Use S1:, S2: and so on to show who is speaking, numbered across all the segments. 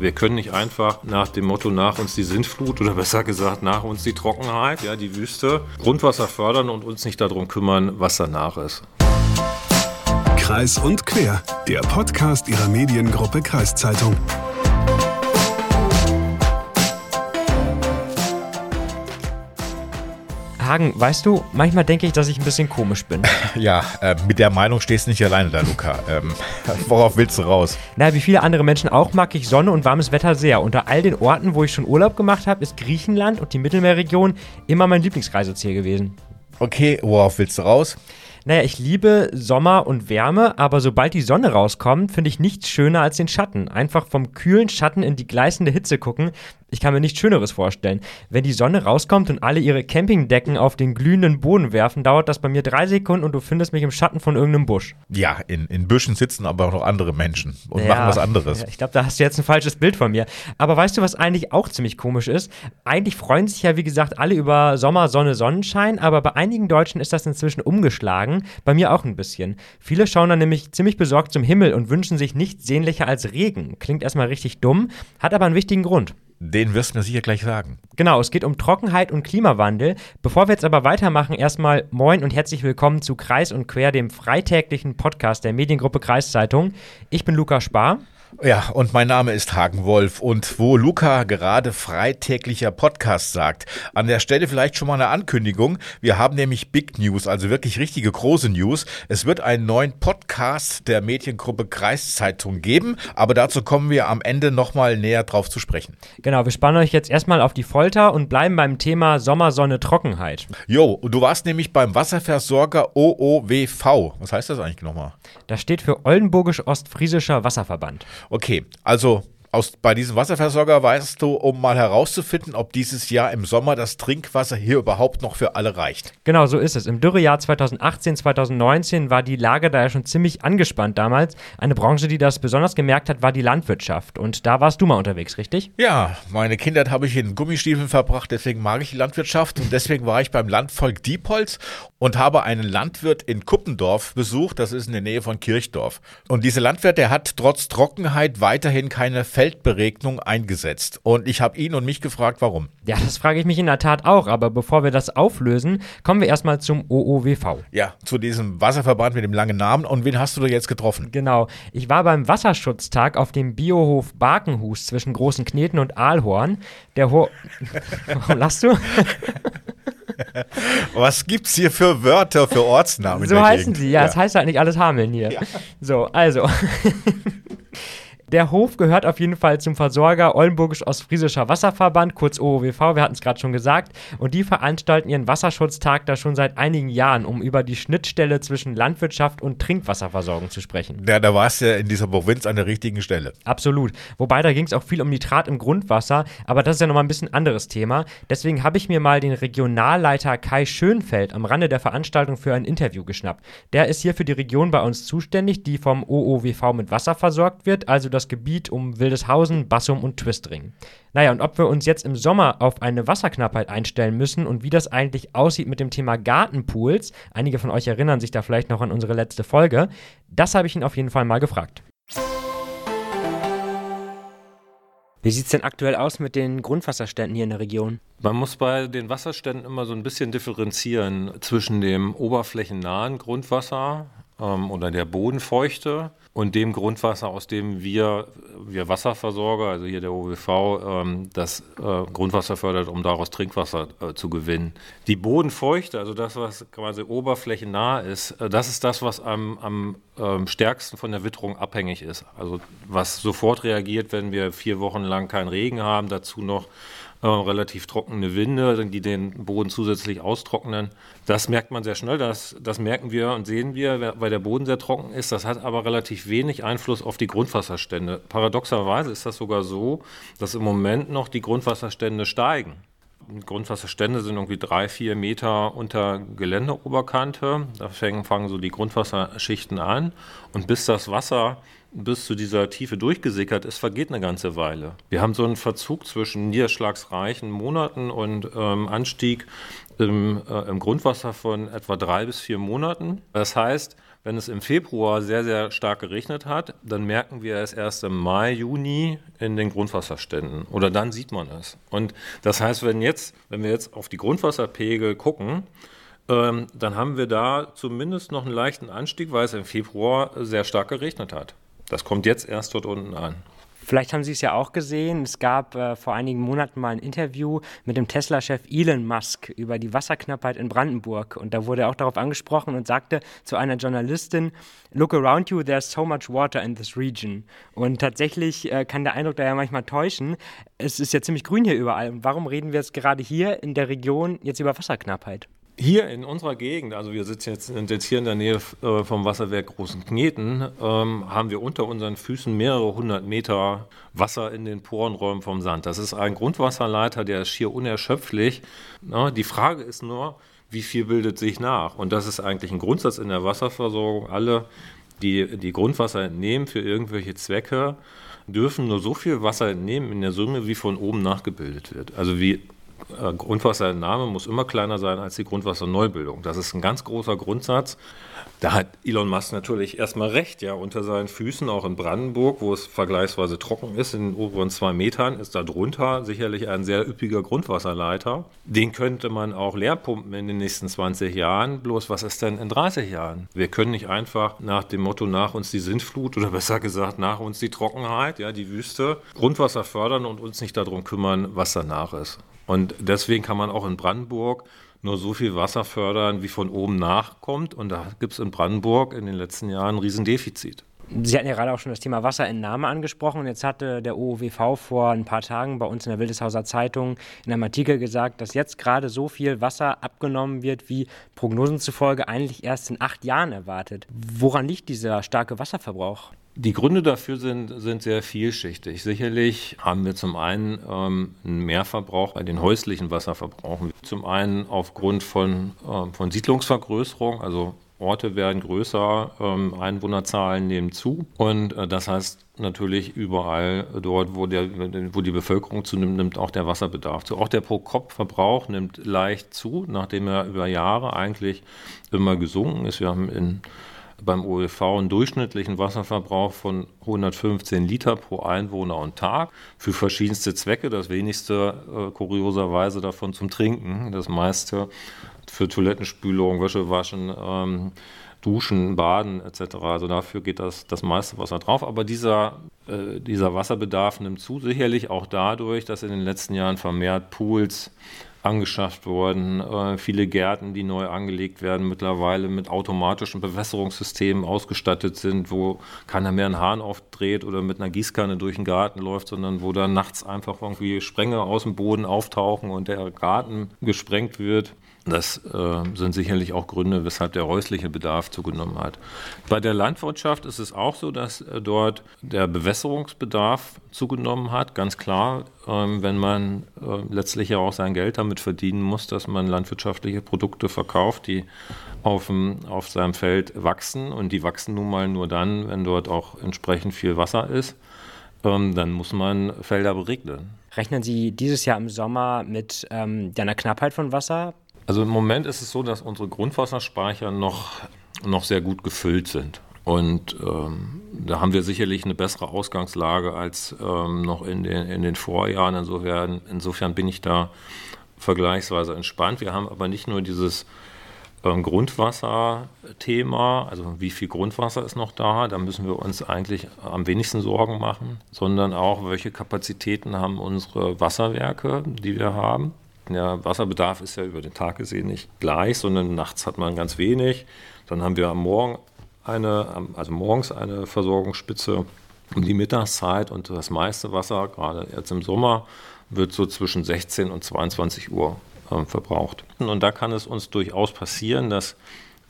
S1: Wir können nicht einfach nach dem Motto nach uns die Sintflut oder besser gesagt nach uns die Trockenheit, ja, die Wüste, Grundwasser fördern und uns nicht darum kümmern, was danach ist.
S2: Kreis und quer, der Podcast ihrer Mediengruppe Kreiszeitung.
S3: Hagen, weißt du, manchmal denke ich, dass ich ein bisschen komisch bin.
S4: Ja, äh, mit der Meinung stehst du nicht alleine da, Luca. Ähm, worauf willst du raus?
S3: Na, wie viele andere Menschen auch mag ich Sonne und warmes Wetter sehr. Unter all den Orten, wo ich schon Urlaub gemacht habe, ist Griechenland und die Mittelmeerregion immer mein Lieblingsreiseziel gewesen.
S4: Okay, worauf willst du raus?
S3: Naja, ich liebe Sommer und Wärme, aber sobald die Sonne rauskommt, finde ich nichts schöner als den Schatten. Einfach vom kühlen Schatten in die gleißende Hitze gucken, ich kann mir nichts Schöneres vorstellen. Wenn die Sonne rauskommt und alle ihre Campingdecken auf den glühenden Boden werfen, dauert das bei mir drei Sekunden und du findest mich im Schatten von irgendeinem Busch.
S4: Ja, in, in Büschen sitzen aber auch noch andere Menschen und ja, machen was anderes.
S3: Ich glaube, da hast du jetzt ein falsches Bild von mir. Aber weißt du, was eigentlich auch ziemlich komisch ist? Eigentlich freuen sich ja, wie gesagt, alle über Sommer, Sonne, Sonnenschein, aber bei einigen Deutschen ist das inzwischen umgeschlagen. Bei mir auch ein bisschen. Viele schauen dann nämlich ziemlich besorgt zum Himmel und wünschen sich nichts sehnlicher als Regen. Klingt erstmal richtig dumm, hat aber einen wichtigen Grund.
S4: Den wirst du mir sicher gleich sagen.
S3: Genau, es geht um Trockenheit und Klimawandel. Bevor wir jetzt aber weitermachen, erstmal moin und herzlich willkommen zu Kreis und Quer, dem freitäglichen Podcast der Mediengruppe Kreiszeitung. Ich bin Lukas Spar.
S4: Ja, und mein Name ist Hagen Wolf. Und wo Luca gerade freitäglicher Podcast sagt, an der Stelle vielleicht schon mal eine Ankündigung. Wir haben nämlich Big News, also wirklich richtige große News. Es wird einen neuen Podcast der Mediengruppe Kreiszeitung geben, aber dazu kommen wir am Ende nochmal näher drauf zu sprechen.
S3: Genau, wir spannen euch jetzt erstmal auf die Folter und bleiben beim Thema Sommersonne Trockenheit.
S4: Jo, du warst nämlich beim Wasserversorger OOWV. Was heißt das eigentlich nochmal?
S3: Das steht für Oldenburgisch-Ostfriesischer Wasserverband.
S4: Okay, also aus, bei diesem Wasserversorger weißt du, um mal herauszufinden, ob dieses Jahr im Sommer das Trinkwasser hier überhaupt noch für alle reicht.
S3: Genau, so ist es. Im Dürrejahr 2018, 2019 war die Lage da ja schon ziemlich angespannt damals. Eine Branche, die das besonders gemerkt hat, war die Landwirtschaft. Und da warst du mal unterwegs, richtig?
S4: Ja, meine Kindheit habe ich in Gummistiefeln verbracht, deswegen mag ich die Landwirtschaft. Und deswegen war ich beim Landvolk Diepholz und habe einen Landwirt in Kuppendorf besucht. Das ist in der Nähe von Kirchdorf. Und dieser Landwirt, der hat trotz Trockenheit weiterhin keine Feldberegnung eingesetzt. Und ich habe ihn und mich gefragt, warum.
S3: Ja, das frage ich mich in der Tat auch. Aber bevor wir das auflösen, kommen wir erstmal zum OOWV.
S4: Ja, zu diesem Wasserverband mit dem langen Namen. Und wen hast du da jetzt getroffen?
S3: Genau. Ich war beim Wasserschutztag auf dem Biohof Barkenhus zwischen Großen Kneten und Aalhorn. Der Ho Warum lachst du?
S4: Was gibt's hier für Wörter für Ortsnamen?
S3: So heißen Gegend? sie, ja, Es ja. heißt halt nicht alles Hameln hier. Ja. So, also. Der Hof gehört auf jeden Fall zum Versorger Oldenburgisch-Ostfriesischer Wasserverband, kurz OOWV, wir hatten es gerade schon gesagt. Und die veranstalten ihren Wasserschutztag da schon seit einigen Jahren, um über die Schnittstelle zwischen Landwirtschaft und Trinkwasserversorgung zu sprechen.
S4: Ja, da warst du ja in dieser Provinz an der richtigen Stelle.
S3: Absolut. Wobei da ging es auch viel um Nitrat im Grundwasser, aber das ist ja nochmal ein bisschen anderes Thema. Deswegen habe ich mir mal den Regionalleiter Kai Schönfeld am Rande der Veranstaltung für ein Interview geschnappt. Der ist hier für die Region bei uns zuständig, die vom OOWV mit Wasser versorgt wird, also das das Gebiet um Wildeshausen, Bassum und Twistring. Naja, und ob wir uns jetzt im Sommer auf eine Wasserknappheit einstellen müssen und wie das eigentlich aussieht mit dem Thema Gartenpools, einige von euch erinnern sich da vielleicht noch an unsere letzte Folge, das habe ich ihn auf jeden Fall mal gefragt. Wie sieht es denn aktuell aus mit den Grundwasserständen hier in der Region?
S1: Man muss bei den Wasserständen immer so ein bisschen differenzieren zwischen dem oberflächennahen Grundwasser ähm, oder der Bodenfeuchte und dem Grundwasser, aus dem wir, wir Wasserversorger, also hier der OWV, ähm, das äh, Grundwasser fördert, um daraus Trinkwasser äh, zu gewinnen. Die Bodenfeuchte, also das, was quasi oberflächennah ist, äh, das ist das, was am, am ähm, stärksten von der Witterung abhängig ist. Also was sofort reagiert, wenn wir vier Wochen lang keinen Regen haben, dazu noch äh, relativ trockene Winde, die den Boden zusätzlich austrocknen. Das merkt man sehr schnell, das, das merken wir und sehen wir, weil der Boden sehr trocken ist. Das hat aber relativ wenig Einfluss auf die Grundwasserstände. Paradoxerweise ist das sogar so, dass im Moment noch die Grundwasserstände steigen. Grundwasserstände sind irgendwie drei, vier Meter unter Geländeoberkante. Da fangen, fangen so die Grundwasserschichten an. Und bis das Wasser bis zu dieser Tiefe durchgesickert ist, vergeht eine ganze Weile. Wir haben so einen Verzug zwischen niederschlagsreichen Monaten und ähm, Anstieg im, äh, im Grundwasser von etwa drei bis vier Monaten. Das heißt, wenn es im Februar sehr, sehr stark geregnet hat, dann merken wir es erst im Mai, Juni in den Grundwasserständen. Oder dann sieht man es. Und das heißt, wenn, jetzt, wenn wir jetzt auf die Grundwasserpegel gucken, ähm, dann haben wir da zumindest noch einen leichten Anstieg, weil es im Februar sehr stark geregnet hat. Das kommt jetzt erst dort unten an.
S3: Vielleicht haben Sie es ja auch gesehen. Es gab äh, vor einigen Monaten mal ein Interview mit dem Tesla-Chef Elon Musk über die Wasserknappheit in Brandenburg. Und da wurde er auch darauf angesprochen und sagte zu einer Journalistin, Look around you, there's so much water in this region. Und tatsächlich äh, kann der Eindruck da ja manchmal täuschen. Es ist ja ziemlich grün hier überall. Und warum reden wir jetzt gerade hier in der Region jetzt über Wasserknappheit?
S1: Hier in unserer Gegend, also wir sitzen jetzt, sind jetzt hier in der Nähe äh, vom Wasserwerk Großen Kneten, ähm, haben wir unter unseren Füßen mehrere hundert Meter Wasser in den Porenräumen vom Sand. Das ist ein Grundwasserleiter, der ist schier unerschöpflich. Na, die Frage ist nur, wie viel bildet sich nach? Und das ist eigentlich ein Grundsatz in der Wasserversorgung. Alle, die, die Grundwasser entnehmen für irgendwelche Zwecke, dürfen nur so viel Wasser entnehmen in der Summe, wie von oben nachgebildet wird. Also wie äh, Grundwasserentnahme muss immer kleiner sein als die Grundwasserneubildung. Das ist ein ganz großer Grundsatz. Da hat Elon Musk natürlich erstmal recht, ja, unter seinen Füßen, auch in Brandenburg, wo es vergleichsweise trocken ist, in den oberen zwei Metern, ist da drunter sicherlich ein sehr üppiger Grundwasserleiter. Den könnte man auch leer pumpen in den nächsten 20 Jahren. Bloß was ist denn in 30 Jahren? Wir können nicht einfach nach dem Motto nach uns die Sintflut oder besser gesagt nach uns die Trockenheit, ja, die Wüste, Grundwasser fördern und uns nicht darum kümmern, was danach ist. Und deswegen kann man auch in Brandenburg nur so viel Wasser fördern, wie von oben nachkommt. Und da gibt es in Brandenburg in den letzten Jahren ein Riesendefizit.
S3: Sie hatten ja gerade auch schon das Thema Wasserentnahme angesprochen. Jetzt hatte der OOWV vor ein paar Tagen bei uns in der Wildeshauser Zeitung in einem Artikel gesagt, dass jetzt gerade so viel Wasser abgenommen wird, wie Prognosen zufolge eigentlich erst in acht Jahren erwartet. Woran liegt dieser starke Wasserverbrauch?
S1: Die Gründe dafür sind, sind sehr vielschichtig. Sicherlich haben wir zum einen ähm, einen Mehrverbrauch bei den häuslichen Wasserverbrauchen. Zum einen aufgrund von, äh, von Siedlungsvergrößerung, also Orte werden größer, ähm, Einwohnerzahlen nehmen zu. Und äh, das heißt natürlich überall dort, wo, der, wo die Bevölkerung zunimmt, nimmt auch der Wasserbedarf zu. Auch der Pro-Kopf-Verbrauch nimmt leicht zu, nachdem er über Jahre eigentlich immer gesunken ist. Wir haben in beim OEV einen durchschnittlichen Wasserverbrauch von 115 Liter pro Einwohner und Tag für verschiedenste Zwecke. Das wenigste äh, kurioserweise davon zum Trinken, das meiste für Toilettenspülung, Wäschewaschen, ähm, Duschen, Baden etc. Also dafür geht das, das meiste Wasser drauf. Aber dieser, äh, dieser Wasserbedarf nimmt zu, sicherlich auch dadurch, dass in den letzten Jahren vermehrt Pools angeschafft worden. Äh, viele Gärten, die neu angelegt werden, mittlerweile mit automatischen Bewässerungssystemen ausgestattet sind, wo keiner mehr einen Hahn aufdreht oder mit einer Gießkanne durch den Garten läuft, sondern wo dann nachts einfach irgendwie Spränge aus dem Boden auftauchen und der Garten gesprengt wird. Das äh, sind sicherlich auch Gründe, weshalb der häusliche Bedarf zugenommen hat. Bei der Landwirtschaft ist es auch so, dass äh, dort der Bewässerungsbedarf zugenommen hat. Ganz klar, ähm, wenn man äh, letztlich ja auch sein Geld damit verdienen muss, dass man landwirtschaftliche Produkte verkauft, die auf, auf seinem Feld wachsen. Und die wachsen nun mal nur dann, wenn dort auch entsprechend viel Wasser ist. Ähm, dann muss man Felder beregnen.
S3: Rechnen Sie dieses Jahr im Sommer mit ähm, einer Knappheit von Wasser?
S1: Also im Moment ist es so, dass unsere Grundwasserspeicher noch, noch sehr gut gefüllt sind. Und ähm, da haben wir sicherlich eine bessere Ausgangslage als ähm, noch in den, in den Vorjahren. Insofern, insofern bin ich da vergleichsweise entspannt. Wir haben aber nicht nur dieses ähm, Grundwasserthema, also wie viel Grundwasser ist noch da, da müssen wir uns eigentlich am wenigsten Sorgen machen, sondern auch, welche Kapazitäten haben unsere Wasserwerke, die wir haben. Der Wasserbedarf ist ja über den Tag gesehen nicht gleich, sondern nachts hat man ganz wenig. Dann haben wir am Morgen eine, also morgens eine Versorgungsspitze um die Mittagszeit und das meiste Wasser, gerade jetzt im Sommer, wird so zwischen 16 und 22 Uhr äh, verbraucht. Und da kann es uns durchaus passieren, dass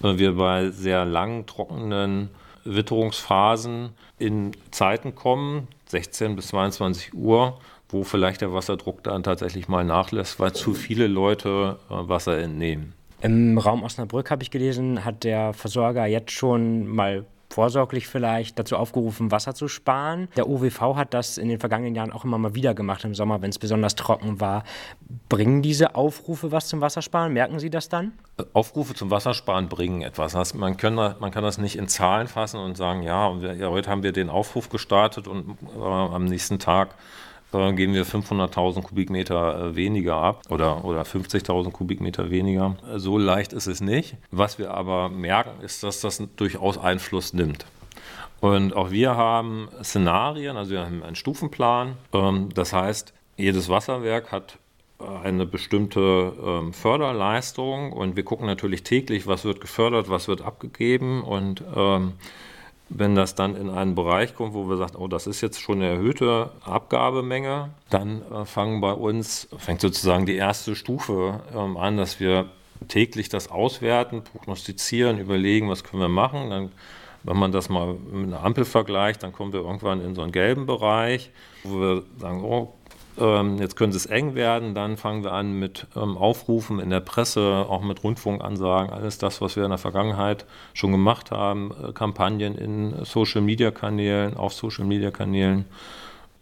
S1: äh, wir bei sehr langen, trockenen Witterungsphasen in Zeiten kommen, 16 bis 22 Uhr, wo vielleicht der Wasserdruck dann tatsächlich mal nachlässt, weil zu viele Leute äh, Wasser entnehmen.
S3: Im Raum Osnabrück habe ich gelesen, hat der Versorger jetzt schon mal vorsorglich vielleicht dazu aufgerufen, Wasser zu sparen. Der OWV hat das in den vergangenen Jahren auch immer mal wieder gemacht im Sommer, wenn es besonders trocken war. Bringen diese Aufrufe was zum Wassersparen? Merken Sie das dann?
S1: Aufrufe zum Wassersparen bringen etwas. Das, man, kann, man kann das nicht in Zahlen fassen und sagen, ja heute haben wir den Aufruf gestartet und äh, am nächsten Tag äh, geben wir 500.000 Kubikmeter äh, weniger ab oder, oder 50.000 Kubikmeter weniger. So leicht ist es nicht. Was wir aber merken, ist, dass das durchaus Einfluss nimmt. Und auch wir haben Szenarien, also wir haben einen Stufenplan. Ähm, das heißt, jedes Wasserwerk hat äh, eine bestimmte ähm, Förderleistung und wir gucken natürlich täglich, was wird gefördert, was wird abgegeben und ähm, wenn das dann in einen Bereich kommt, wo wir sagen, oh, das ist jetzt schon eine erhöhte Abgabemenge, dann äh, fangen bei uns, fängt sozusagen die erste Stufe ähm, an, dass wir täglich das auswerten, prognostizieren, überlegen, was können wir machen. Dann, wenn man das mal mit einer Ampel vergleicht, dann kommen wir irgendwann in so einen gelben Bereich, wo wir sagen, oh, ähm, jetzt könnte es eng werden. Dann fangen wir an mit ähm, Aufrufen in der Presse, auch mit Rundfunkansagen, alles das, was wir in der Vergangenheit schon gemacht haben, äh, Kampagnen in Social-Media-Kanälen, auf Social-Media-Kanälen.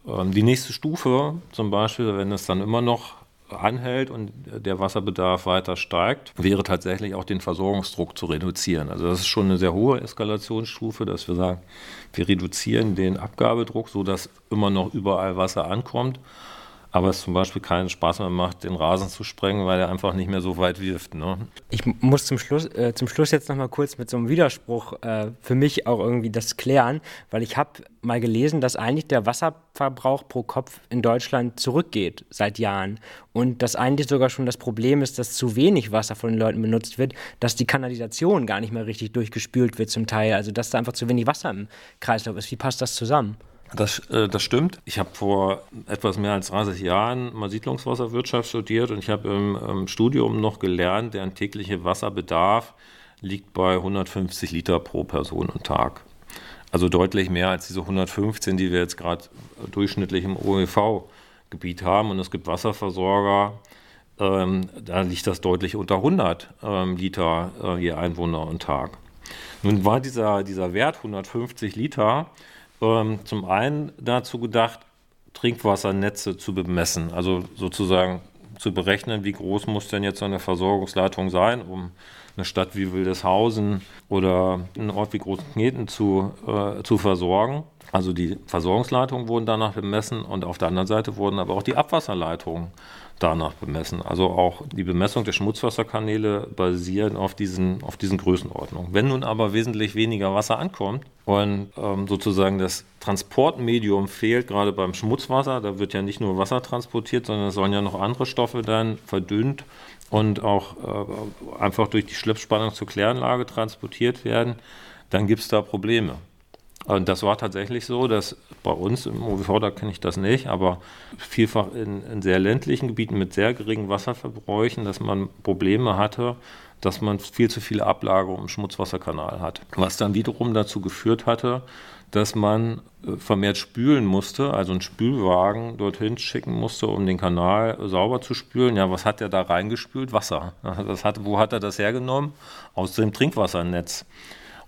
S1: Ähm, die nächste Stufe zum Beispiel, wenn es dann immer noch anhält und der Wasserbedarf weiter steigt, wäre tatsächlich auch den Versorgungsdruck zu reduzieren. Also das ist schon eine sehr hohe Eskalationsstufe, dass wir sagen, wir reduzieren den Abgabedruck, sodass immer noch überall Wasser ankommt aber es zum Beispiel keinen Spaß mehr macht, den Rasen zu sprengen, weil er einfach nicht mehr so weit wirft. Ne?
S3: Ich muss zum Schluss, äh, zum Schluss jetzt nochmal kurz mit so einem Widerspruch äh, für mich auch irgendwie das klären, weil ich habe mal gelesen, dass eigentlich der Wasserverbrauch pro Kopf in Deutschland zurückgeht seit Jahren und dass eigentlich sogar schon das Problem ist, dass zu wenig Wasser von den Leuten benutzt wird, dass die Kanalisation gar nicht mehr richtig durchgespült wird zum Teil, also dass da einfach zu wenig Wasser im Kreislauf ist. Wie passt das zusammen?
S1: Das, äh, das stimmt. Ich habe vor etwas mehr als 30 Jahren mal Siedlungswasserwirtschaft studiert und ich habe im, im, Studium noch gelernt, deren tägliche Wasserbedarf liegt bei 150 Liter pro Person und Tag. Also deutlich mehr als diese 115, die wir jetzt gerade durchschnittlich im OEV-Gebiet haben. Und es gibt Wasserversorger, ähm, da liegt das deutlich unter 100 ähm, Liter äh, je Einwohner und Tag. Nun war dieser, dieser Wert 150 Liter ähm, zum einen dazu gedacht, Trinkwassernetze zu bemessen, also sozusagen zu berechnen, wie groß muss denn jetzt eine Versorgungsleitung sein, um eine Stadt wie Wildeshausen oder einen Ort wie Großkneten zu, äh, zu versorgen. Also die Versorgungsleitungen wurden danach bemessen und auf der anderen Seite wurden aber auch die Abwasserleitungen danach bemessen. Also auch die Bemessung der Schmutzwasserkanäle basieren auf diesen, auf diesen Größenordnungen. Wenn nun aber wesentlich weniger Wasser ankommt und ähm, sozusagen das Transportmedium fehlt, gerade beim Schmutzwasser, da wird ja nicht nur Wasser transportiert, sondern es sollen ja noch andere Stoffe dann verdünnt und auch äh, einfach durch die Schleppspannung zur Kläranlage transportiert werden, dann gibt es da Probleme. Und das war tatsächlich so, dass bei uns im OWV, da kenne ich das nicht, aber vielfach in, in, sehr ländlichen Gebieten mit sehr geringen Wasserverbräuchen, dass man Probleme hatte, dass man viel zu viele Ablagerungen im Schmutzwasserkanal hat. Was dann wiederum dazu geführt hatte, dass man äh, vermehrt spülen musste, also einen Spülwagen dorthin schicken musste, um den Kanal sauber zu spülen. Ja, was hat er da reingespült? Wasser. Das hat, wo hat er das hergenommen? Aus dem Trinkwassernetz.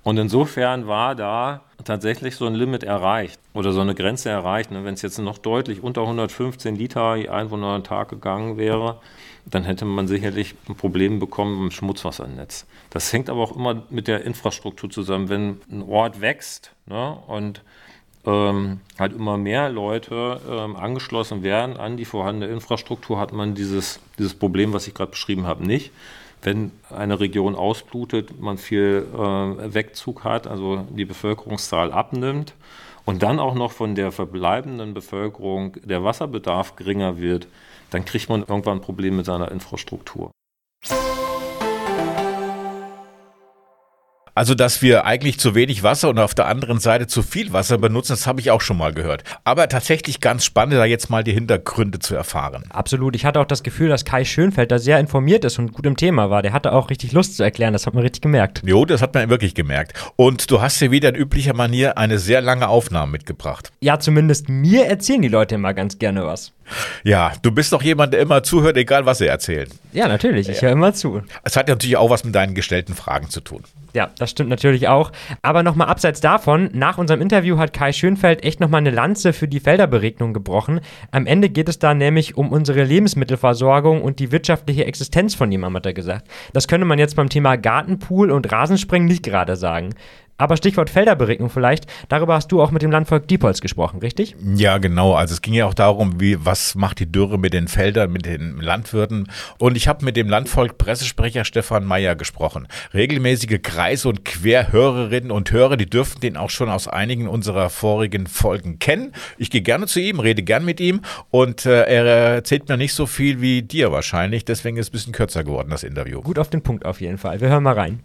S1: Und insofern war da tatsächlich so ein Limit erreicht oder so eine Grenze erreicht. Ne? Wenn es jetzt noch deutlich unter 115 Liter je Einwohner am Tag gegangen wäre, dann hätte man sicherlich ein Problem bekommen im Schmutzwassernetz. Das hängt aber auch immer mit der Infrastruktur zusammen. Wenn ein Ort wächst ne, und ähm, halt immer mehr Leute ähm, angeschlossen werden an die vorhandene Infrastruktur, hat man dieses, dieses Problem, was ich gerade beschrieben habe, nicht wenn eine Region ausblutet, man viel äh, Wegzug hat, also die Bevölkerungszahl abnimmt und dann auch noch von der verbleibenden Bevölkerung der Wasserbedarf geringer wird, dann kriegt man irgendwann ein Problem mit seiner Infrastruktur.
S5: Also, dass wir eigentlich zu wenig Wasser und auf der anderen Seite zu viel Wasser benutzen, das habe ich auch schon mal gehört. Aber tatsächlich ganz spannend, da jetzt mal die Hintergründe zu erfahren.
S3: Absolut. Ich hatte auch das Gefühl, dass Kai Schönfeld da sehr informiert ist und gut im Thema war. Der hatte auch richtig Lust zu erklären. Das hat man richtig gemerkt.
S5: Jo, das hat man wirklich gemerkt. Und du hast hier wieder in üblicher Manier eine sehr lange Aufnahme mitgebracht.
S3: Ja, zumindest mir erzählen die Leute immer ganz gerne was.
S4: Ja, du bist doch jemand, der immer zuhört, egal was sie erzählen.
S3: Ja, natürlich, ich höre immer zu.
S4: Es hat ja natürlich auch was mit deinen gestellten Fragen zu tun.
S3: Ja, das stimmt natürlich auch. Aber nochmal abseits davon, nach unserem Interview hat Kai Schönfeld echt nochmal eine Lanze für die Felderberegnung gebrochen. Am Ende geht es da nämlich um unsere Lebensmittelversorgung und die wirtschaftliche Existenz von jemandem, hat er gesagt. Das könnte man jetzt beim Thema Gartenpool und Rasenspringen nicht gerade sagen. Aber Stichwort Felderberegnung vielleicht, darüber hast du auch mit dem Landvolk Diepholz gesprochen, richtig?
S4: Ja, genau. Also es ging ja auch darum, wie, was macht die Dürre mit den Feldern, mit den Landwirten. Und ich habe mit dem Landvolk Pressesprecher Stefan Meyer gesprochen. Regelmäßige Kreis- und Querhörerinnen und Hörer, die dürften den auch schon aus einigen unserer vorigen Folgen kennen. Ich gehe gerne zu ihm, rede gern mit ihm und äh, er erzählt mir nicht so viel wie dir wahrscheinlich. Deswegen ist es ein bisschen kürzer geworden, das Interview.
S3: Gut auf den Punkt auf jeden Fall. Wir hören mal rein.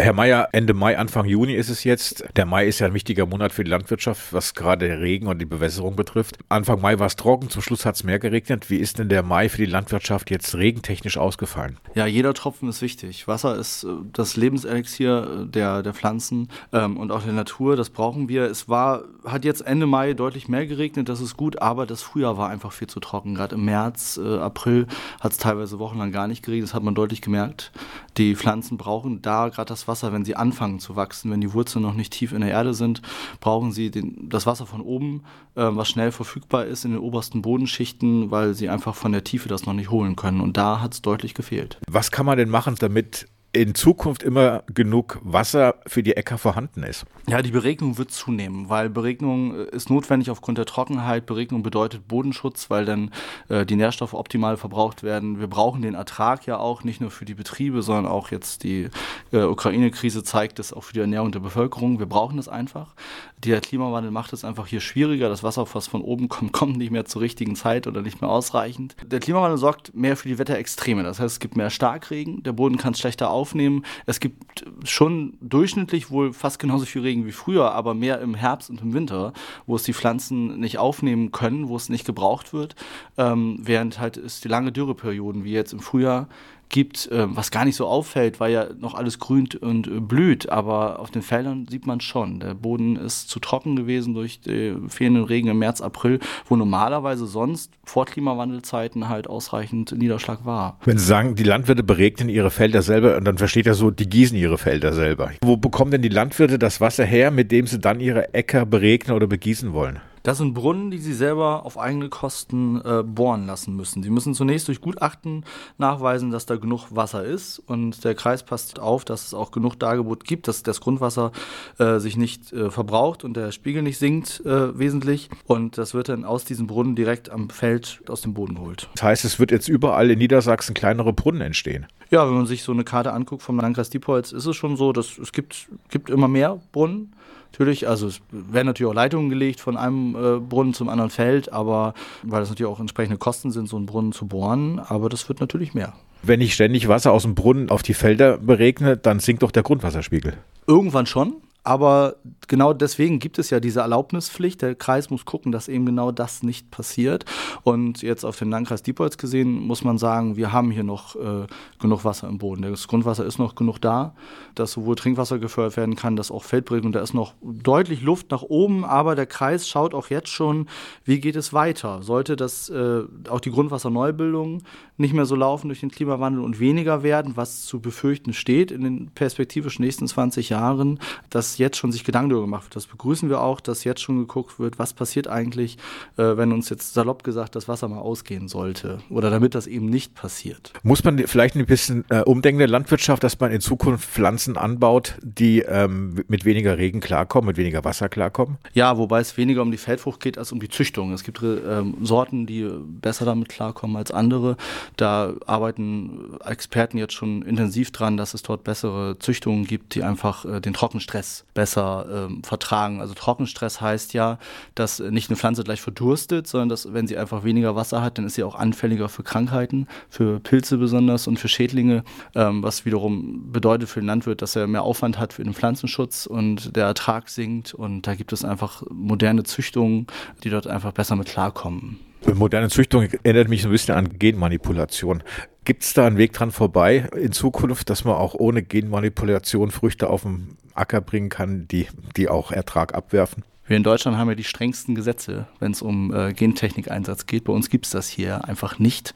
S4: Herr Mayer, Ende Mai, Anfang Juni ist es jetzt. Der Mai ist ja ein wichtiger Monat für die Landwirtschaft, was gerade der Regen und die Bewässerung betrifft. Anfang Mai war es trocken, zum Schluss hat es mehr geregnet. Wie ist denn der Mai für die Landwirtschaft jetzt regentechnisch ausgefallen?
S6: Ja, jeder Tropfen ist wichtig. Wasser ist äh, das Lebenselixier äh, der, der Pflanzen ähm, und auch der Natur. Das brauchen wir. Es war, hat jetzt Ende Mai deutlich mehr geregnet, das ist gut, aber das Frühjahr war einfach viel zu trocken. Gerade im März, äh, April hat es teilweise wochenlang gar nicht geregnet. Das hat man deutlich gemerkt. Die Pflanzen brauchen da gerade das Wasser, wenn sie anfangen zu wachsen, wenn die Wurzeln noch nicht tief in der Erde sind, brauchen sie den, das Wasser von oben, äh, was schnell verfügbar ist in den obersten Bodenschichten, weil sie einfach von der Tiefe das noch nicht holen können. Und da hat es deutlich gefehlt.
S4: Was kann man denn machen, damit in Zukunft immer genug Wasser für die Äcker vorhanden ist.
S6: Ja, die Beregnung wird zunehmen, weil Beregnung äh, ist notwendig aufgrund der Trockenheit. Beregnung bedeutet Bodenschutz, weil dann äh, die Nährstoffe optimal verbraucht werden. Wir brauchen den Ertrag ja auch, nicht nur für die Betriebe, sondern auch jetzt die äh, Ukraine-Krise zeigt es auch für die Ernährung der Bevölkerung. Wir brauchen es einfach. Der Klimawandel macht es einfach hier schwieriger. Das Wasser, was von oben kommt, kommt nicht mehr zur richtigen Zeit oder nicht mehr ausreichend. Der Klimawandel sorgt mehr für die Wetterextreme. Das heißt, es gibt mehr Starkregen, der Boden kann schlechter aufnehmen. Es gibt schon durchschnittlich wohl fast genauso viel Regen wie früher, aber mehr im Herbst und im Winter, wo es die Pflanzen nicht aufnehmen können, wo es nicht gebraucht wird. Ähm, während halt es die lange Dürreperioden, wie jetzt im Frühjahr, gibt, äh, was gar nicht so auffällt, weil ja noch alles grünt und äh, blüht. Aber auf den Feldern sieht man schon, der Boden ist zu trocken gewesen durch den fehlenden Regen im März, April, wo normalerweise sonst vor Klimawandelzeiten halt ausreichend Niederschlag war.
S4: Wenn Sie sagen, die Landwirte beregnen ihre Felder selber, und dann versteht er so, die gießen ihre Felder selber. Wo bekommen denn die Landwirte das Wasser her, mit dem sie dann ihre Äcker beregnen oder begießen wollen?
S6: Das sind Brunnen, die sie selber auf eigene Kosten äh, bohren lassen müssen. Sie müssen zunächst durch Gutachten nachweisen, dass da genug Wasser ist und der Kreis passt auf, dass es auch genug Dargebot gibt, dass das Grundwasser äh, sich nicht äh, verbraucht und der Spiegel nicht sinkt äh, wesentlich und das wird dann aus diesem Brunnen direkt am Feld aus dem Boden geholt.
S4: Das heißt, es wird jetzt überall in Niedersachsen kleinere Brunnen entstehen.
S6: Ja, wenn man sich so eine Karte anguckt vom Landkreis Diepholz, ist es schon so, dass es gibt, gibt immer mehr Brunnen. Natürlich, also es werden natürlich auch Leitungen gelegt von einem äh, Brunnen zum anderen Feld, aber weil das natürlich auch entsprechende Kosten sind, so einen Brunnen zu bohren, aber das wird natürlich mehr.
S4: Wenn ich ständig Wasser aus dem Brunnen auf die Felder beregne, dann sinkt doch der Grundwasserspiegel.
S6: Irgendwann schon, aber genau deswegen gibt es ja diese Erlaubnispflicht. Der Kreis muss gucken, dass eben genau das nicht passiert. Und jetzt auf den Landkreis Diepholz gesehen, muss man sagen, wir haben hier noch äh, genug Wasser im Boden. Das Grundwasser ist noch genug da, dass sowohl Trinkwasser gefördert werden kann, dass auch Feldberegnung, da ist noch deutlich Luft nach oben, aber der Kreis schaut auch jetzt schon, wie geht es weiter. Sollte das äh, auch die Grundwasserneubildung nicht mehr so laufen durch den Klimawandel und weniger werden, was zu befürchten steht in den perspektivisch nächsten 20 Jahren, dass jetzt schon sich Gedanken darüber gemacht wird. Das begrüßen wir auch, dass jetzt schon geguckt wird, was passiert eigentlich, äh, wenn uns jetzt salopp gesagt das Wasser mal ausgehen sollte oder damit das eben nicht passiert.
S4: Muss man vielleicht ein bisschen äh, umdenken der Landwirtschaft, dass man in Zukunft Pflanzen anbaut, die ähm, mit weniger Regen klarkommen, mit weniger Wasser klarkommen?
S6: Ja, wobei es weniger um die Feldfrucht geht als um die Züchtung. Es gibt ähm, Sorten, die besser damit klarkommen als andere. Da arbeiten Experten jetzt schon intensiv dran, dass es dort bessere Züchtungen gibt, die einfach äh, den Trockenstress besser ähm, vertragen. Also Trockenstress heißt ja, dass nicht eine Pflanze gleich verdurstet, sondern dass, wenn sie einfach weniger Wasser hat, dann ist sie auch anfälliger für Krankheiten, für Pilze besonders und für Schädlinge, ähm, was wiederum bedeutet für den Landwirt, dass er mehr Aufwand hat für den Pflanzenschutz und der Ertrag sinkt. Und da gibt es einfach moderne Züchtungen, die dort einfach besser mit klarkommen.
S4: Moderne Züchtung erinnert mich so ein bisschen an Genmanipulation. Gibt es da einen Weg dran vorbei in Zukunft, dass man auch ohne Genmanipulation Früchte auf den Acker bringen kann, die, die auch Ertrag abwerfen?
S6: Wir in Deutschland haben ja die strengsten Gesetze, wenn es um äh, Gentechnik-Einsatz geht. Bei uns gibt es das hier einfach nicht,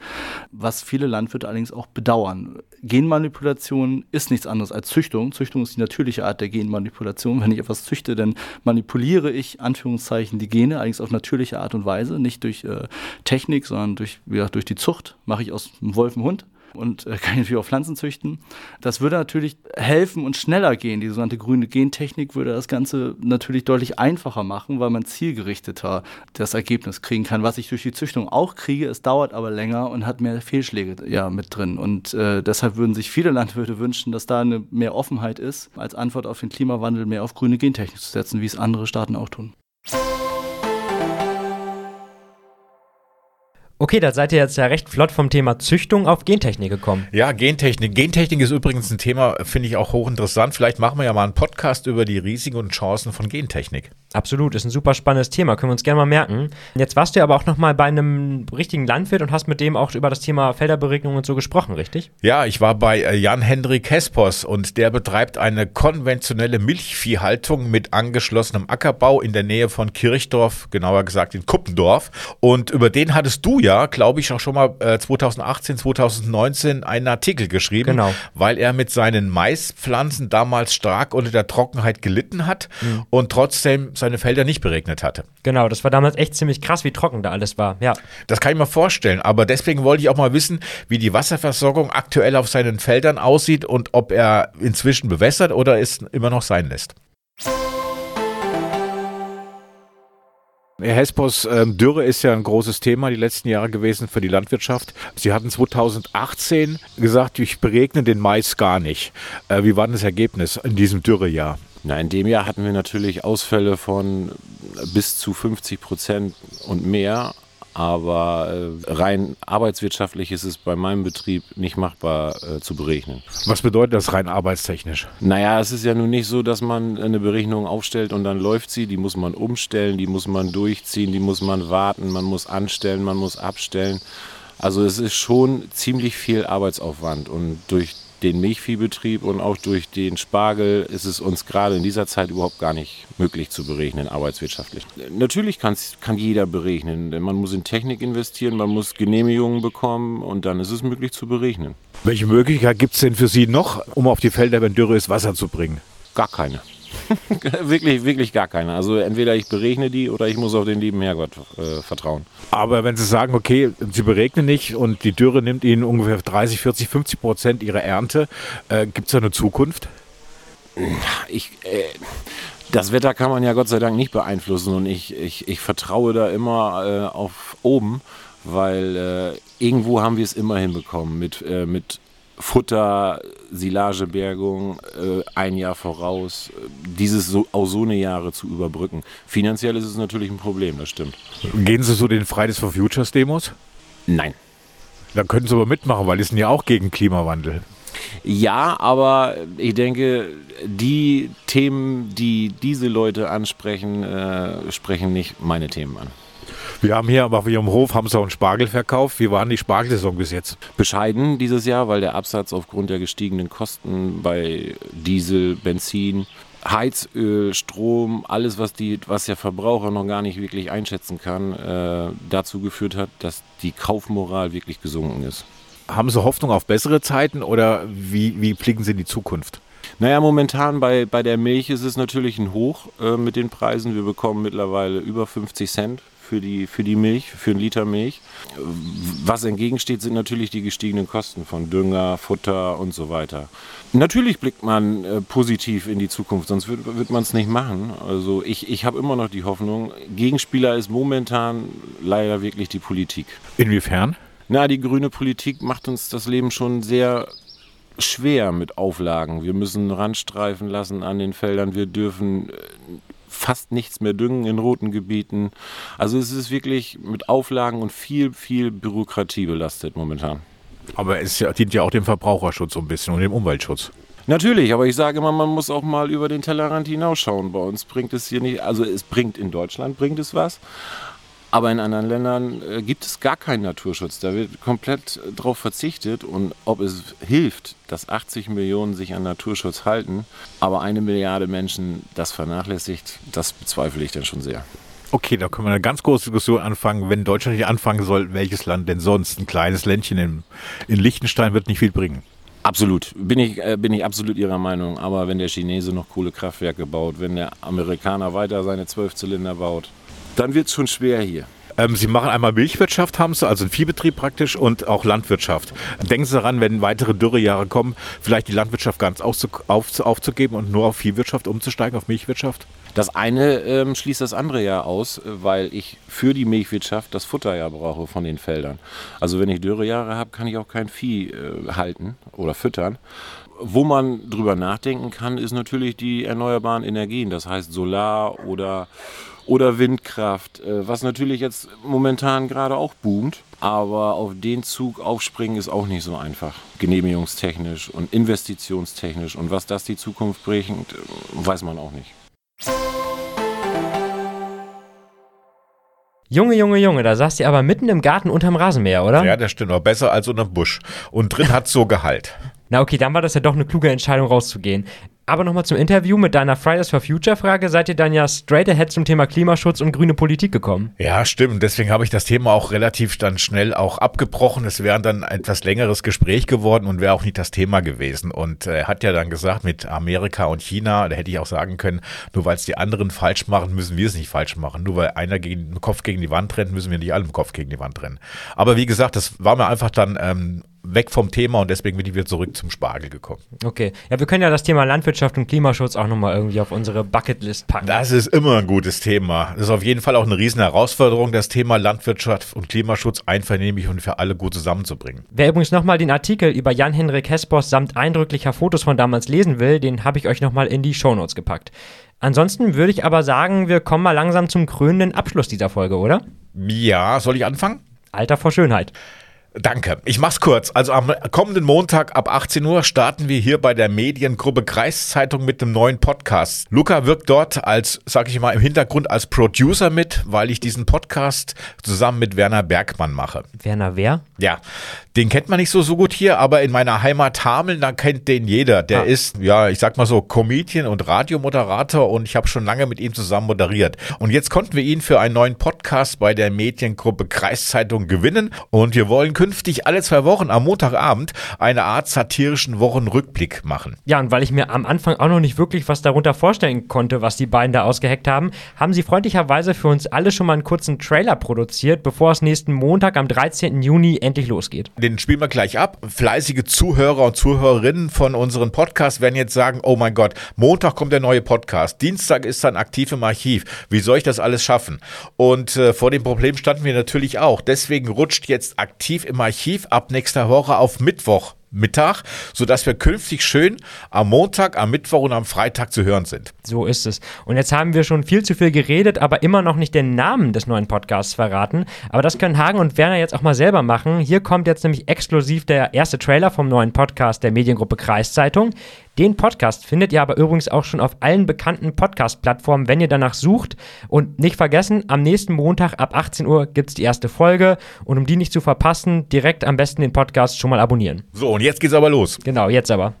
S6: was viele Landwirte allerdings auch bedauern. Genmanipulation ist nichts anderes als Züchtung. Züchtung ist die natürliche Art der Genmanipulation. Wenn ich etwas züchte, dann manipuliere ich, Anführungszeichen, die Gene, allerdings auf natürliche Art und Weise, nicht durch äh, Technik, sondern durch, ja, durch die Zucht. Mache ich aus einem Wolf einen Hund und äh, kann ich natürlich auch Pflanzen züchten. Das würde natürlich helfen und schneller gehen. Die sogenannte grüne Gentechnik würde das Ganze natürlich deutlich einfacher machen, weil man zielgerichteter das Ergebnis kriegen kann. Was ich durch die Züchtung auch kriege, es dauert aber länger und hat mehr Fehlschläge ja, mit drin. Und äh, deshalb würden sich viele Landwirte wünschen, dass da eine mehr Offenheit ist, als Antwort auf den Klimawandel mehr auf grüne Gentechnik zu setzen, wie es andere Staaten auch tun.
S3: Okay, da seid ihr jetzt ja recht flott vom Thema Züchtung auf Gentechnik gekommen.
S7: Ja, Gentechnik. Gentechnik ist übrigens ein Thema, finde ich auch hochinteressant. Vielleicht machen wir ja mal einen Podcast über die Risiken und Chancen von Gentechnik.
S3: Absolut, ist ein super spannendes Thema, können wir uns gerne mal merken. Jetzt warst du ja aber auch noch mal bei einem richtigen Landwirt und hast mit dem auch über das Thema Felderberegnung und so gesprochen, richtig?
S7: Ja, ich war bei äh, Jan-Hendrik Hespos und der betreibt eine konventionelle Milchviehhaltung mit angeschlossenem Ackerbau in der Nähe von Kirchdorf, genauer gesagt in Kuppendorf. Und über den hattest du ja, glaube ich, auch schon mal äh, 2018, 2019 einen Artikel geschrieben,
S3: Genau.
S7: weil er mit seinen Maispflanzen damals stark unter der Trockenheit gelitten hat und trotzdem seine Felder nicht beregnet hatte.
S3: Genau, das war damals echt ziemlich krass, wie trocken da alles war. Ja.
S7: Das kann ich mir vorstellen, aber deswegen wollte ich auch mal wissen, wie die Wasserversorgung aktuell auf seinen Feldern aussieht und ob er inzwischen bewässert oder es immer noch sein lässt.
S4: Herr Hespos, ähm, Dürre ist ja ein großes Thema die letzten Jahre gewesen für die Landwirtschaft. Sie hatten 2018 gesagt, ich beregne den Mais gar nicht. Äh, Wie war denn das Ergebnis in diesem Dürrejahr?
S8: Na, in dem Jahr hatten wir natürlich Ausfälle von bis zu 50 Prozent und mehr. Aber äh, rein arbeitswirtschaftlich ist es bei meinem Betrieb nicht machbar äh, zu berechnen.
S4: Was bedeutet das rein arbeitstechnisch?
S8: Naja, es ist ja nun nicht so, dass man eine Berechnung aufstellt und dann läuft sie. Die muss man umstellen, die muss man durchziehen, die muss man warten, man muss anstellen, man muss abstellen. Also es ist schon ziemlich viel Arbeitsaufwand und durch den Milchviehbetrieb und auch durch den Spargel ist es uns gerade in dieser Zeit überhaupt gar nicht möglich zu berechnen, arbeitswirtschaftlich. Natürlich kann jeder berechnen, denn man muss in Technik investieren, man muss Genehmigungen bekommen und dann ist es möglich zu berechnen.
S4: Welche Möglichkeit gibt es denn für Sie noch, um auf die Felder, wenn Dürre ist, Wasser zu bringen?
S8: Gar keine. wirklich, wirklich gar keine. Also entweder ich berechne die oder ich muss auf den lieben Herrgott äh, vertrauen.
S4: Aber wenn Sie sagen, okay, Sie beregnen nicht und die Dürre nimmt Ihnen ungefähr 30, 40, 50 Prozent Ihrer Ernte, äh, gibt es da eine Zukunft?
S8: Ich, äh, das Wetter kann man ja Gott sei Dank nicht beeinflussen und ich, ich, ich vertraue da immer äh, auf oben, weil äh, irgendwo haben wir es immer hinbekommen mit, äh, mit Futter, Silagebergung, äh, ein Jahr voraus, äh, dieses so, Ozone-Jahre zu überbrücken. Finanziell ist es natürlich ein Problem, das stimmt.
S4: Gehen Sie zu den Fridays for Futures Demos?
S8: Nein.
S4: Da können Sie aber mitmachen, weil die sind ja auch gegen Klimawandel.
S8: Ja, aber ich denke, die Themen, die diese Leute ansprechen, äh, sprechen nicht meine Themen an.
S4: Wir haben hier auf Ihrem Hof haben Sie auch einen Spargel verkauft. Wie war die Spargelsaison bis jetzt?
S8: Bescheiden dieses Jahr, weil der Absatz aufgrund der gestiegenen Kosten bei Diesel, Benzin, Heizöl, Strom, alles, was, die, was der Verbraucher noch gar nicht wirklich einschätzen kann, äh, dazu geführt hat, dass die Kaufmoral wirklich gesunken ist.
S4: Haben Sie Hoffnung auf bessere Zeiten oder wie, wie blicken Sie in die Zukunft?
S8: Naja, momentan bei, bei der Milch ist es natürlich ein Hoch äh, mit den Preisen. Wir bekommen mittlerweile über 50 Cent für die, für die Milch, für einen Liter Milch. Was entgegensteht, sind natürlich die gestiegenen Kosten von Dünger, Futter und so weiter. Natürlich blickt man äh, positiv in die Zukunft, sonst wird, wird man es nicht machen. Also ich, ich habe immer noch die Hoffnung. Gegenspieler ist momentan leider wirklich die Politik.
S4: Inwiefern?
S8: Na, die grüne Politik macht uns das Leben schon sehr schwer mit Auflagen. Wir müssen Randstreifen lassen an den Feldern. Wir dürfen äh, fast nichts mehr düngen in roten Gebieten. Also es ist wirklich mit Auflagen und viel, viel Bürokratie belastet momentan.
S4: Aber es dient ja auch dem Verbraucherschutz so ein bisschen und dem Umweltschutz.
S8: Natürlich, aber ich sage immer, man muss auch mal über den Tellerrand hinausschauen. Bei uns bringt es hier nicht, also es bringt in Deutschland, bringt es was. Aber in anderen Ländern äh, gibt es gar keinen Naturschutz. Da wird komplett darauf verzichtet. Und ob es hilft, dass 80 Millionen sich an Naturschutz halten, aber eine Milliarde Menschen das vernachlässigt, das bezweifle ich dann schon sehr.
S4: Okay, da können wir eine ganz große Diskussion anfangen. Wenn Deutschland nicht anfangen soll, welches Land denn sonst? Ein kleines Ländchen in, in Liechtenstein wird nicht viel bringen.
S8: Absolut, bin ich, äh, bin ich absolut Ihrer Meinung. Aber wenn der Chinese noch Kohlekraftwerke baut, wenn der Amerikaner weiter seine Zwölfzylinder baut, dann wird es schon schwer hier.
S4: Ähm, Sie machen einmal Milchwirtschaft, haben Sie, also einen Viehbetrieb praktisch und auch Landwirtschaft. Denken Sie daran, wenn weitere Dürrejahre kommen, vielleicht die Landwirtschaft ganz aufzugeben und nur auf Viehwirtschaft umzusteigen, auf Milchwirtschaft?
S8: Das eine ähm, schließt das andere ja aus, weil ich für die Milchwirtschaft das Futter ja brauche von den Feldern. Also wenn ich Dürrejahre habe, kann ich auch kein Vieh äh, halten oder füttern. Wo man drüber nachdenken kann, ist natürlich die erneuerbaren Energien, das heißt Solar oder, oder Windkraft, äh, was natürlich jetzt momentan gerade auch boomt. Aber auf den Zug aufspringen ist auch nicht so einfach. Genehmigungstechnisch und investitionstechnisch. Und was das die Zukunft bringt, weiß man auch nicht.
S3: Junge, Junge, Junge, da saß ihr aber mitten im Garten unterm Rasenmäher, oder?
S4: Ja, das stimmt, aber besser als unterm Busch. Und drin hat so Gehalt.
S3: Na okay, dann war das ja doch eine kluge Entscheidung rauszugehen. Aber nochmal zum Interview mit deiner Fridays for Future Frage. Seid ihr dann ja straight ahead zum Thema Klimaschutz und grüne Politik gekommen?
S4: Ja, stimmt. Deswegen habe ich das Thema auch relativ dann schnell auch abgebrochen. Es wäre dann ein etwas längeres Gespräch geworden und wäre auch nicht das Thema gewesen. Und er hat ja dann gesagt, mit Amerika und China, da hätte ich auch sagen können, nur weil es die anderen falsch machen, müssen wir es nicht falsch machen. Nur weil einer gegen, den Kopf gegen die Wand rennt, müssen wir nicht alle im Kopf gegen die Wand rennen. Aber wie gesagt, das war mir einfach dann ähm, weg vom Thema und deswegen bin ich wieder zurück zum Spargel gekommen.
S3: Okay. Ja, wir können ja das Thema Landwirtschaft und Klimaschutz auch nochmal irgendwie auf unsere Bucketlist packen.
S4: Das ist immer ein gutes Thema. Das ist auf jeden Fall auch eine riesen Herausforderung, das Thema Landwirtschaft und Klimaschutz einvernehmlich und für alle gut zusammenzubringen.
S3: Wer übrigens nochmal den Artikel über Jan-Henrik Hespos samt eindrücklicher Fotos von damals lesen will, den habe ich euch nochmal in die Shownotes gepackt. Ansonsten würde ich aber sagen, wir kommen mal langsam zum krönenden Abschluss dieser Folge, oder?
S4: Ja, soll ich anfangen?
S3: Alter vor Schönheit.
S4: Danke. Ich mach's kurz. Also am kommenden Montag ab 18 Uhr starten wir hier bei der Mediengruppe Kreiszeitung mit einem neuen Podcast. Luca wirkt dort als, sag ich mal, im Hintergrund als Producer mit, weil ich diesen Podcast zusammen mit Werner Bergmann mache.
S3: Werner wer?
S4: Ja, den kennt man nicht so, so gut hier, aber in meiner Heimat Hameln, da kennt den jeder. Der ah. ist, ja, ich sag mal so, Comedian und Radiomoderator und ich habe schon lange mit ihm zusammen moderiert. Und jetzt konnten wir ihn für einen neuen Podcast bei der Mediengruppe Kreiszeitung gewinnen und wir wollen künftig alle zwei Wochen am Montagabend eine Art satirischen Wochenrückblick machen.
S3: Ja, und weil ich mir am Anfang auch noch nicht wirklich was darunter vorstellen konnte, was die beiden da ausgeheckt haben, haben sie freundlicherweise für uns alle schon mal einen kurzen Trailer produziert, bevor es nächsten Montag am 13. Juni endlich losgeht
S4: den spielen wir gleich ab. Fleißige Zuhörer und Zuhörerinnen von unseren Podcasts werden jetzt sagen, oh mein Gott, Montag kommt der neue Podcast, Dienstag ist dann aktiv im Archiv. Wie soll ich das alles schaffen? Und äh, vor dem Problem standen wir natürlich auch. Deswegen rutscht jetzt aktiv im Archiv ab nächster Woche auf Mittwoch Mittag, sodass wir künftig schön am Montag, am Mittwoch und am Freitag zu hören sind.
S3: So ist es. Und jetzt haben wir schon viel zu viel geredet, aber immer noch nicht den Namen des neuen Podcasts verraten. Aber das können Hagen und Werner jetzt auch mal selber machen. Hier kommt jetzt nämlich exklusiv der erste Trailer vom neuen Podcast der Mediengruppe Kreiszeitung. Den Podcast findet ihr aber übrigens auch schon auf allen bekannten Podcast-Plattformen, wenn ihr danach sucht. Und nicht vergessen, am nächsten Montag ab 18 Uhr gibt es die erste Folge. Und um die nicht zu verpassen, direkt am besten den Podcast schon mal abonnieren.
S4: So, und jetzt geht's aber los.
S3: Genau, jetzt aber.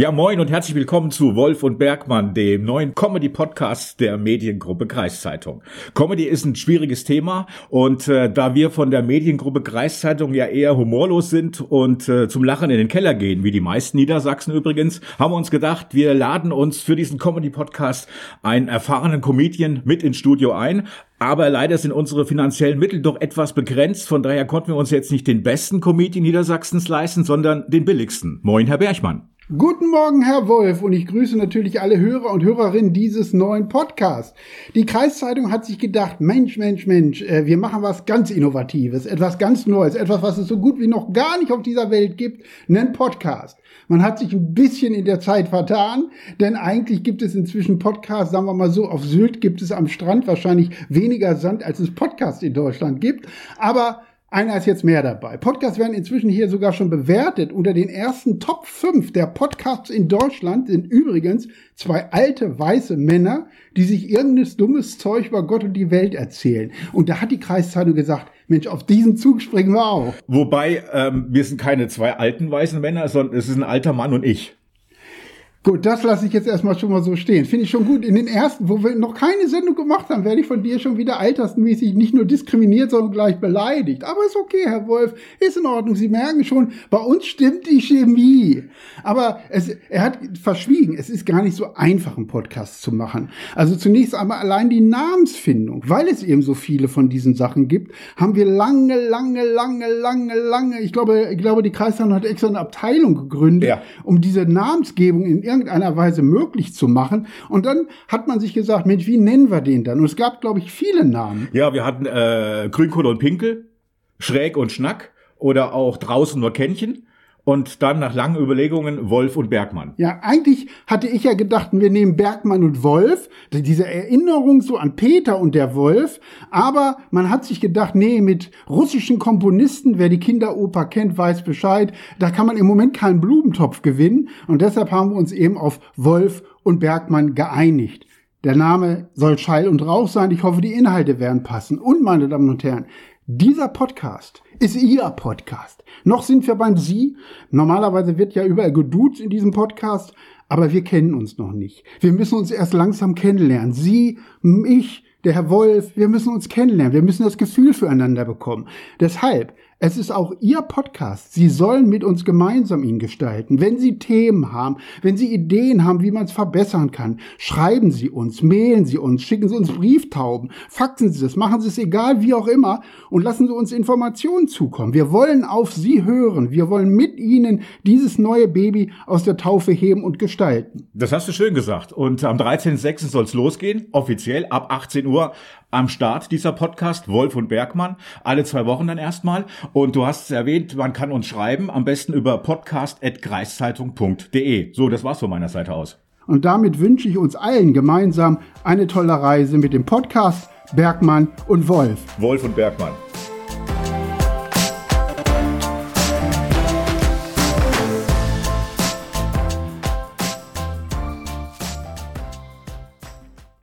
S4: Ja, moin und herzlich willkommen zu Wolf und Bergmann, dem neuen Comedy-Podcast der Mediengruppe Kreiszeitung. Comedy ist ein schwieriges Thema und äh, da wir von der Mediengruppe Kreiszeitung ja eher humorlos sind und äh, zum Lachen in den Keller gehen, wie die meisten Niedersachsen übrigens, haben wir uns gedacht, wir laden uns für diesen Comedy-Podcast einen erfahrenen Comedian mit ins Studio ein. Aber leider sind unsere finanziellen Mittel doch etwas begrenzt. Von daher konnten wir uns jetzt nicht den besten Comedian Niedersachsens leisten, sondern den billigsten. Moin, Herr Bergmann.
S9: Guten Morgen, Herr Wolf, und ich grüße natürlich alle Hörer und Hörerinnen dieses neuen Podcasts. Die Kreiszeitung hat sich gedacht, Mensch, Mensch, Mensch, äh, wir machen was ganz Innovatives, etwas ganz Neues, etwas, was es so gut wie noch gar nicht auf dieser Welt gibt, einen Podcast. Man hat sich ein bisschen in der Zeit vertan, denn eigentlich gibt es inzwischen Podcasts, sagen wir mal so, auf Sylt gibt es am Strand wahrscheinlich weniger Sand, als es Podcasts in Deutschland gibt. Aber Einer ist jetzt mehr dabei. Podcasts werden inzwischen hier sogar schon bewertet. Unter den ersten Top 5 der Podcasts in Deutschland sind übrigens zwei alte weiße Männer, die sich irgendeines dummes Zeug über Gott und die Welt erzählen. Und da hat die Kreiszeitung gesagt, Mensch, auf diesen Zug springen wir auch.
S4: Wobei, ähm, wir sind keine zwei alten weißen Männer, sondern es ist ein alter Mann und ich.
S9: Gut, das lasse ich jetzt erstmal schon mal so stehen. Finde ich schon gut. In den ersten, wo wir noch keine Sendung gemacht haben, werde ich von dir schon wieder altersmäßig nicht nur diskriminiert, sondern gleich beleidigt. Aber ist okay, Herr Wolf, ist in Ordnung. Sie merken schon, bei uns stimmt die Chemie. Aber es, er hat verschwiegen. Es ist gar nicht so einfach, einen Podcast zu machen. Also zunächst einmal allein die Namensfindung. Weil es eben so viele von diesen Sachen gibt, haben wir lange, lange, lange, lange, lange, ich glaube, ich glaube, die Kreisland hat extra eine Abteilung gegründet,
S4: Ja.
S9: um diese Namensgebung in irgendeiner Weise möglich zu machen. Und dann hat man sich gesagt, Mensch, wie nennen wir den dann? Und es gab, glaube ich, viele Namen.
S4: Ja, wir hatten äh, Grünkohl und Pinkel, Schräg und Schnack oder auch draußen nur Kännchen und dann nach langen Überlegungen Wolf und Bergmann.
S9: Ja, eigentlich hatte ich ja gedacht, wir nehmen Bergmann und Wolf, diese Erinnerung so an Peter und der Wolf, aber man hat sich gedacht, nee, mit russischen Komponisten, wer die Kinderoper kennt, weiß Bescheid, da kann man im Moment keinen Blumentopf gewinnen und deshalb haben wir uns eben auf Wolf und Bergmann geeinigt. Der Name soll Schall und Rauch sein. Ich hoffe, die Inhalte werden passen. Und, meine Damen und Herren, dieser Podcast ist Ihr Podcast. Noch sind wir beim Sie. Normalerweise wird ja überall geduzt in diesem Podcast, aber wir kennen uns noch nicht. Wir müssen uns erst langsam kennenlernen. Sie, ich, der Herr Wolf, wir müssen uns kennenlernen. Wir müssen das Gefühl füreinander bekommen. Deshalb, es ist auch Ihr Podcast. Sie sollen mit uns gemeinsam ihn gestalten. Wenn Sie Themen haben, wenn Sie Ideen haben, wie man es verbessern kann, schreiben Sie uns, mailen Sie uns, schicken Sie uns Brieftauben, faxen Sie es, machen Sie es egal, wie auch immer und lassen Sie uns Informationen zukommen. Wir wollen auf Sie hören. Wir wollen mit Ihnen dieses neue Baby aus der Taufe heben und gestalten.
S4: Das hast du schön gesagt. Und am 13.06. soll es losgehen, offiziell ab 18 Uhr am Start dieser Podcast, Wolf und Bergmann, alle zwei Wochen dann erstmal. Und du hast es erwähnt, man kann uns schreiben, am besten über podcast.kreiszeitung.de. So, das war's von meiner Seite aus.
S9: Und damit wünsche ich uns allen gemeinsam eine tolle Reise mit dem Podcast Bergmann und Wolf.
S4: Wolf und Bergmann.